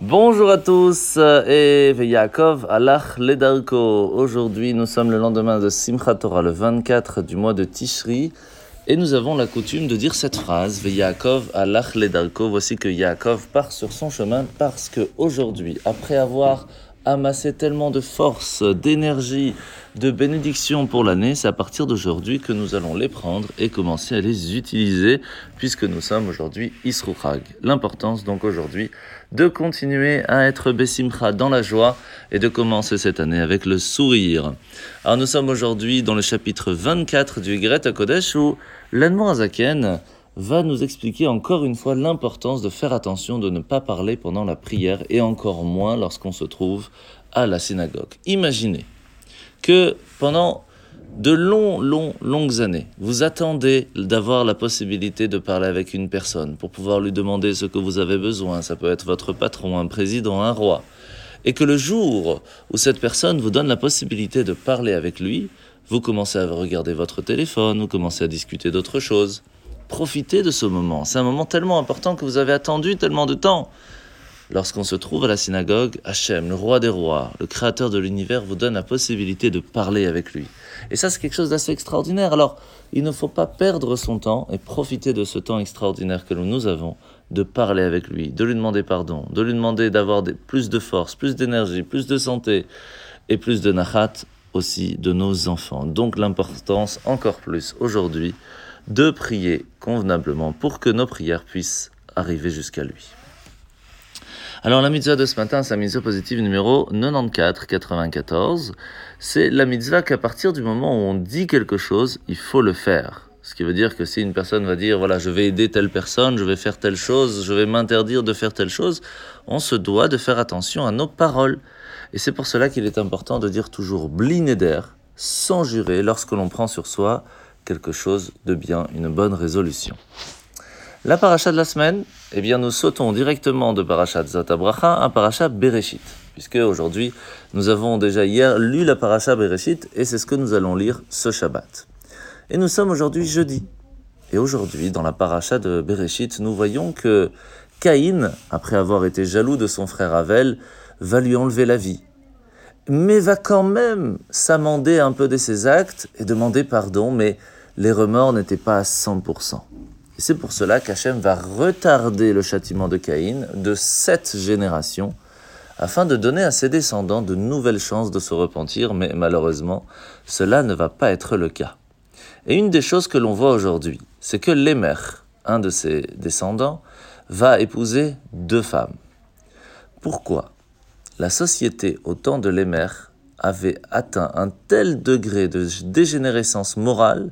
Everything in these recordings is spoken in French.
Bonjour à tous et Yaakov Alach Ledarko. Aujourd'hui, nous sommes le lendemain de Simchat Torah, le 24 du mois de Tishri, et nous avons la coutume de dire cette phrase Yaakov Alach Ledarko. Voici que Yaakov part sur son chemin parce que aujourd'hui, après avoir amassé tellement de force, d'énergie, de bénédiction pour l'année, c'est à partir d'aujourd'hui que nous allons les prendre et commencer à les utiliser, puisque nous sommes aujourd'hui Isruchag. L'importance donc aujourd'hui de continuer à être Bessimcha dans la joie et de commencer cette année avec le sourire. Alors nous sommes aujourd'hui dans le chapitre 24 du Greta Kodesh où l'Anmour Azaken va nous expliquer encore une fois l'importance de faire attention de ne pas parler pendant la prière et encore moins lorsqu'on se trouve à la synagogue. Imaginez que pendant de longs, longs, longues années, vous attendez d'avoir la possibilité de parler avec une personne pour pouvoir lui demander ce que vous avez besoin. Ça peut être votre patron, un président, un roi. Et que le jour où cette personne vous donne la possibilité de parler avec lui, vous commencez à regarder votre téléphone, vous commencez à discuter d'autres choses. Profitez de ce moment. C'est un moment tellement important que vous avez attendu tellement de temps. Lorsqu'on se trouve à la synagogue, Hachem, le roi des rois, le créateur de l'univers, vous donne la possibilité de parler avec lui. Et ça, c'est quelque chose d'assez extraordinaire. Alors, il ne faut pas perdre son temps et profiter de ce temps extraordinaire que nous avons, de parler avec lui, de lui demander pardon, de lui demander d'avoir plus de force, plus d'énergie, plus de santé et plus de nachat aussi de nos enfants. Donc l'importance encore plus aujourd'hui de prier convenablement pour que nos prières puissent arriver jusqu'à lui. Alors la mitzvah de ce matin, c'est la mitzvah positive numéro 94-94. C'est la mitzvah qu'à partir du moment où on dit quelque chose, il faut le faire. Ce qui veut dire que si une personne va dire, voilà, je vais aider telle personne, je vais faire telle chose, je vais m'interdire de faire telle chose, on se doit de faire attention à nos paroles. Et c'est pour cela qu'il est important de dire toujours blinéder, sans jurer, lorsque l'on prend sur soi quelque chose de bien, une bonne résolution. La paracha de la semaine, eh bien, nous sautons directement de paracha Zatabracha à paracha Bereshit, puisque aujourd'hui, nous avons déjà hier lu la paracha Bereshit et c'est ce que nous allons lire ce Shabbat. Et nous sommes aujourd'hui jeudi. Et aujourd'hui, dans la paracha de Bereshit, nous voyons que Caïn, après avoir été jaloux de son frère Avel, va lui enlever la vie mais va quand même s'amender un peu de ses actes et demander pardon, mais les remords n'étaient pas à 100%. Et c'est pour cela qu'Hachem va retarder le châtiment de Caïn de sept générations, afin de donner à ses descendants de nouvelles chances de se repentir, mais malheureusement, cela ne va pas être le cas. Et une des choses que l'on voit aujourd'hui, c'est que Lémer, un de ses descendants, va épouser deux femmes. Pourquoi La société au temps de Lémer avait atteint un tel degré de dégénérescence morale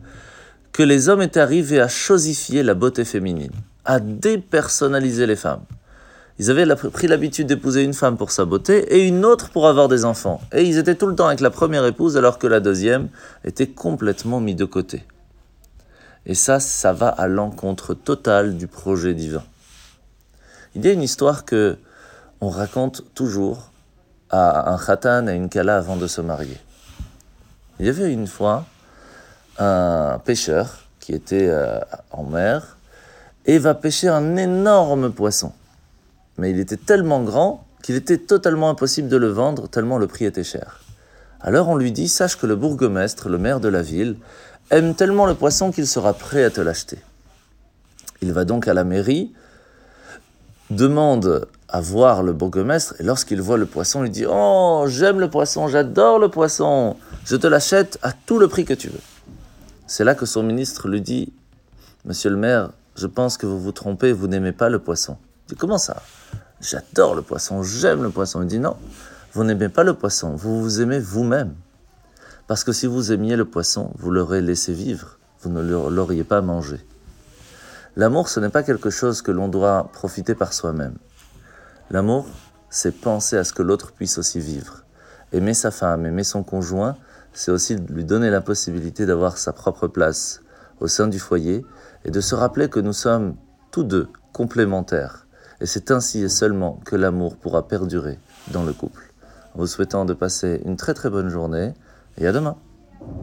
que les hommes étaient arrivés à chosifier la beauté féminine, à dépersonnaliser les femmes. Ils avaient pris l'habitude d'épouser une femme pour sa beauté et une autre pour avoir des enfants. Et ils étaient tout le temps avec la première épouse alors que la deuxième était complètement mise de côté. Et ça, ça va à l'encontre totale du projet divin. Il y a une histoire que on raconte toujours à un khatan et une kala avant de se marier. Il y avait une fois un pêcheur qui était euh, en mer et va pêcher un énorme poisson. Mais il était tellement grand qu'il était totalement impossible de le vendre tellement le prix était cher. Alors on lui dit, sache que le bourgmestre, le maire de la ville, aime tellement le poisson qu'il sera prêt à te l'acheter. Il va donc à la mairie, demande à voir le bourgmestre, et lorsqu'il voit le poisson, il dit Oh, j'aime le poisson, j'adore le poisson, je te l'achète à tout le prix que tu veux. C'est là que son ministre lui dit Monsieur le maire, je pense que vous vous trompez, vous n'aimez pas le poisson. Il dit Comment ça? J'adore le poisson, j'aime le poisson. Il dit Non, vous n'aimez pas le poisson, vous vous aimez vous-même. Parce que si vous aimiez le poisson, vous l'aurez laissé vivre, vous ne l'auriez pas mangé. L'amour, ce n'est pas quelque chose que l'on doit profiter par soi-même. L'amour, c'est penser à ce que l'autre puisse aussi vivre. Aimer sa femme, aimer son conjoint, c'est aussi lui donner la possibilité d'avoir sa propre place au sein du foyer et de se rappeler que nous sommes tous deux complémentaires. Et c'est ainsi et seulement que l'amour pourra perdurer dans le couple. En vous souhaitant de passer une très très bonne journée et à demain.